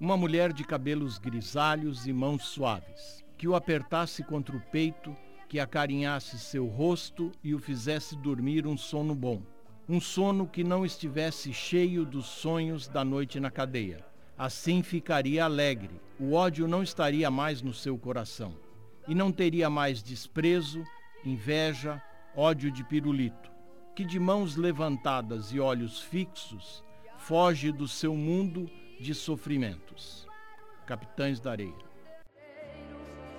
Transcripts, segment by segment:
Uma mulher de cabelos grisalhos e mãos suaves, que o apertasse contra o peito, que acarinhasse seu rosto e o fizesse dormir um sono bom. Um sono que não estivesse cheio dos sonhos da noite na cadeia. Assim ficaria alegre, o ódio não estaria mais no seu coração, e não teria mais desprezo, inveja, ódio de pirulito, que de mãos levantadas e olhos fixos foge do seu mundo de sofrimentos. Capitães da Areia.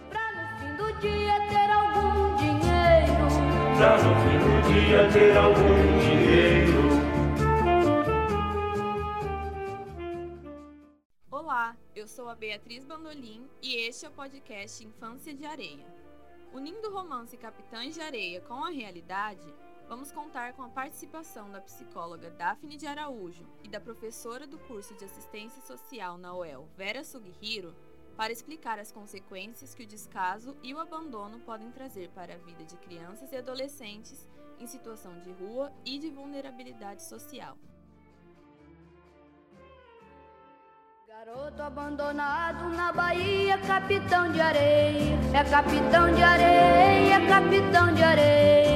Pra no fim do dia ter algum dinheiro. Pra no fim do dia ter algum dinheiro. Olá, eu sou a Beatriz Bandolim e este é o podcast Infância de Areia. Unindo o romance Capitães de Areia com a realidade, vamos contar com a participação da psicóloga Daphne de Araújo e da professora do curso de Assistência Social na UEL, Vera Sugihiro, para explicar as consequências que o descaso e o abandono podem trazer para a vida de crianças e adolescentes em situação de rua e de vulnerabilidade social. Garoto abandonado na Bahia, capitão de areia. É capitão de areia, capitão de areia.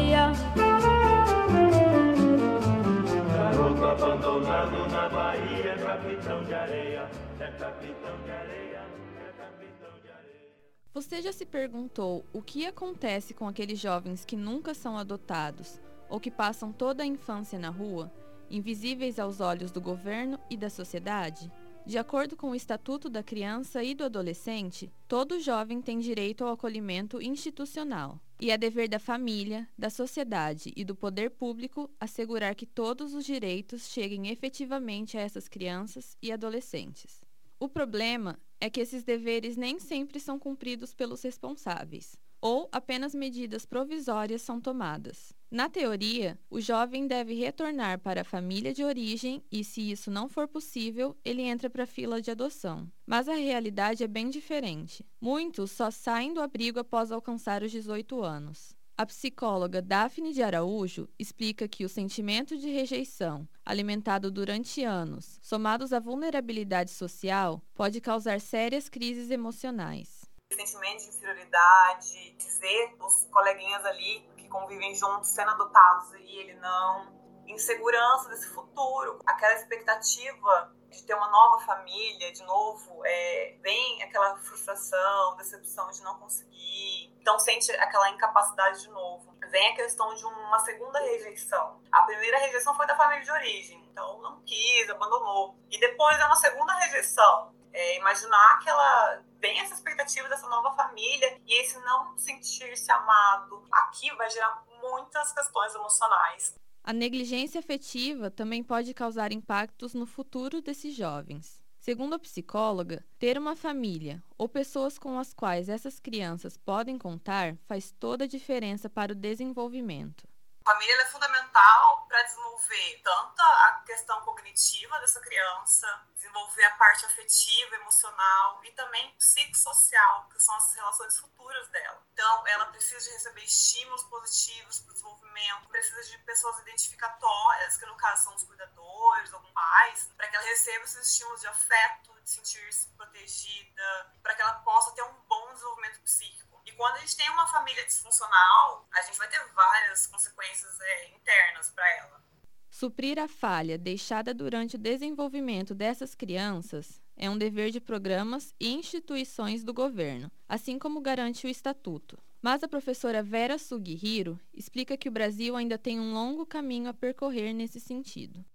Abandonado na Bahia, capitão de areia. É capitão de areia. É capitão de areia. Você já se perguntou o que acontece com aqueles jovens que nunca são adotados ou que passam toda a infância na rua, invisíveis aos olhos do governo e da sociedade? De acordo com o Estatuto da Criança e do Adolescente, todo jovem tem direito ao acolhimento institucional. E é dever da família, da sociedade e do poder público assegurar que todos os direitos cheguem efetivamente a essas crianças e adolescentes. O problema é que esses deveres nem sempre são cumpridos pelos responsáveis, ou apenas medidas provisórias são tomadas. Na teoria, o jovem deve retornar para a família de origem e, se isso não for possível, ele entra para a fila de adoção. Mas a realidade é bem diferente. Muitos só saem do abrigo após alcançar os 18 anos. A psicóloga Daphne de Araújo explica que o sentimento de rejeição, alimentado durante anos, somados à vulnerabilidade social, pode causar sérias crises emocionais. Sentimento de inferioridade, dizer os coleguinhas ali que convivem juntos sendo adotados e ele não, insegurança desse futuro, aquela expectativa de ter uma nova família, de novo, é, vem aquela frustração, decepção de não conseguir, então sente aquela incapacidade de novo. Vem a questão de uma segunda rejeição. A primeira rejeição foi da família de origem, então não quis, abandonou. E depois é uma segunda rejeição. É, imaginar que ela tem essa expectativa dessa nova família e esse não sentir-se amado. Aqui vai gerar muitas questões emocionais. A negligência afetiva também pode causar impactos no futuro desses jovens. Segundo a psicóloga, ter uma família ou pessoas com as quais essas crianças podem contar faz toda a diferença para o desenvolvimento. Família é fundamental para desenvolver tanto a questão cognitiva dessa criança, desenvolver a parte afetiva, emocional e também psicossocial, que são as relações futuras dela. Então, ela precisa de receber estímulos positivos para o desenvolvimento, precisa de pessoas identificatórias, que no caso são os cuidadores, alguns pais, para que ela receba esses estímulos de afeto, de sentir-se protegida, para que ela possa ter um bom desenvolvimento psíquico. E quando a gente tem uma família disfuncional, a gente vai ter várias consequências é, internas para ela. Suprir a falha deixada durante o desenvolvimento dessas crianças é um dever de programas e instituições do governo, assim como garante o Estatuto. Mas a professora Vera Sugihiro explica que o Brasil ainda tem um longo caminho a percorrer nesse sentido.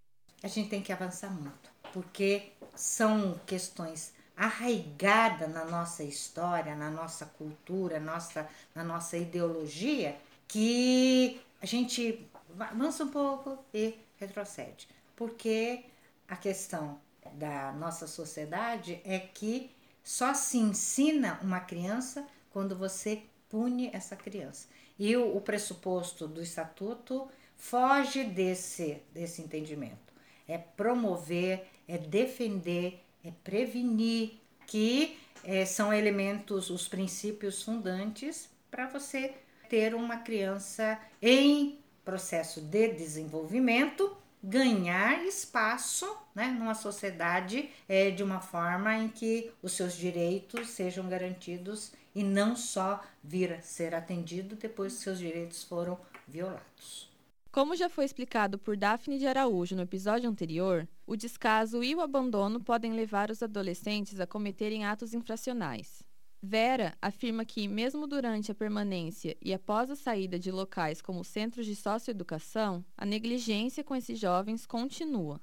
A gente tem que avançar muito, porque são questões arraigadas na nossa história, na nossa cultura, nossa, na nossa ideologia, que a gente avança um pouco e retrocede. Porque a questão da nossa sociedade é que só se ensina uma criança quando você pune essa criança. E o, o pressuposto do estatuto foge desse, desse entendimento. É promover, é defender, é prevenir, que é, são elementos, os princípios fundantes para você ter uma criança em processo de desenvolvimento ganhar espaço né, numa sociedade é, de uma forma em que os seus direitos sejam garantidos e não só vir a ser atendido depois que seus direitos foram violados. Como já foi explicado por Daphne de Araújo no episódio anterior, o descaso e o abandono podem levar os adolescentes a cometerem atos infracionais. Vera afirma que, mesmo durante a permanência e após a saída de locais como centros de socioeducação, a negligência com esses jovens continua.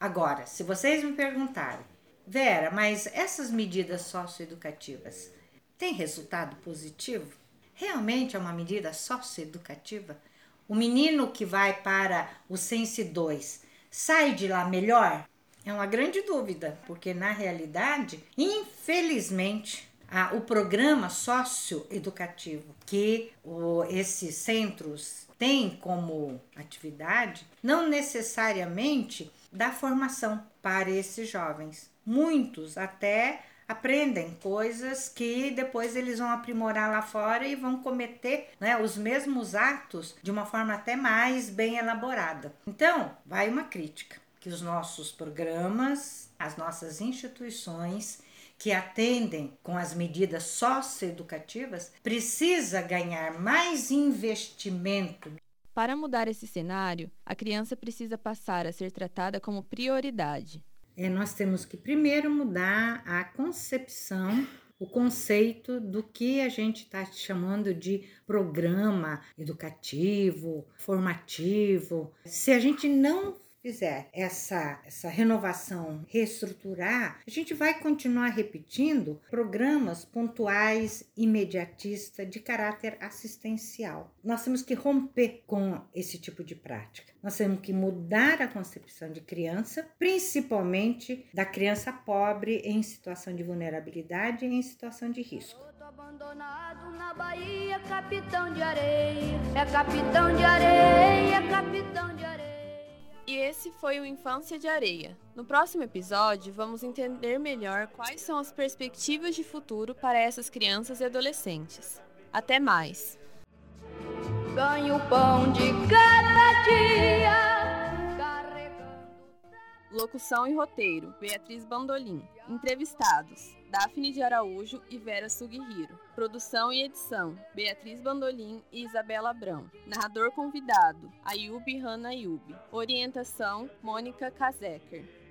Agora, se vocês me perguntarem, Vera, mas essas medidas socioeducativas têm resultado positivo? Realmente é uma medida socioeducativa? O menino que vai para o Sense 2 sai de lá melhor? É uma grande dúvida, porque na realidade, infelizmente, ah, o programa socioeducativo que o, esses centros têm como atividade não necessariamente dá formação para esses jovens. Muitos até aprendem coisas que depois eles vão aprimorar lá fora e vão cometer né, os mesmos atos de uma forma até mais bem elaborada. Então, vai uma crítica que os nossos programas, as nossas instituições que atendem com as medidas socioeducativas precisa ganhar mais investimento. Para mudar esse cenário, a criança precisa passar a ser tratada como prioridade. É, nós temos que primeiro mudar a concepção o conceito do que a gente está chamando de programa educativo, formativo. Se a gente não fizer essa, essa renovação, reestruturar, a gente vai continuar repetindo programas pontuais, imediatistas, de caráter assistencial. Nós temos que romper com esse tipo de prática. Nós temos que mudar a concepção de criança, principalmente da criança pobre em situação de vulnerabilidade e em situação de risco abandonado na Bahia, capitão de areia, é capitão de areia, é capitão de areia. E esse foi o Infância de Areia. No próximo episódio, vamos entender melhor quais são as perspectivas de futuro para essas crianças e adolescentes. Até mais! Ganho pão de cada dia. Locução e roteiro: Beatriz Bandolim. Entrevistados: Daphne de Araújo e Vera Sugihiro. Produção e edição: Beatriz Bandolim e Isabela Abrão. Narrador convidado: Ayub Hanna Ayub. Orientação: Mônica Kazeker.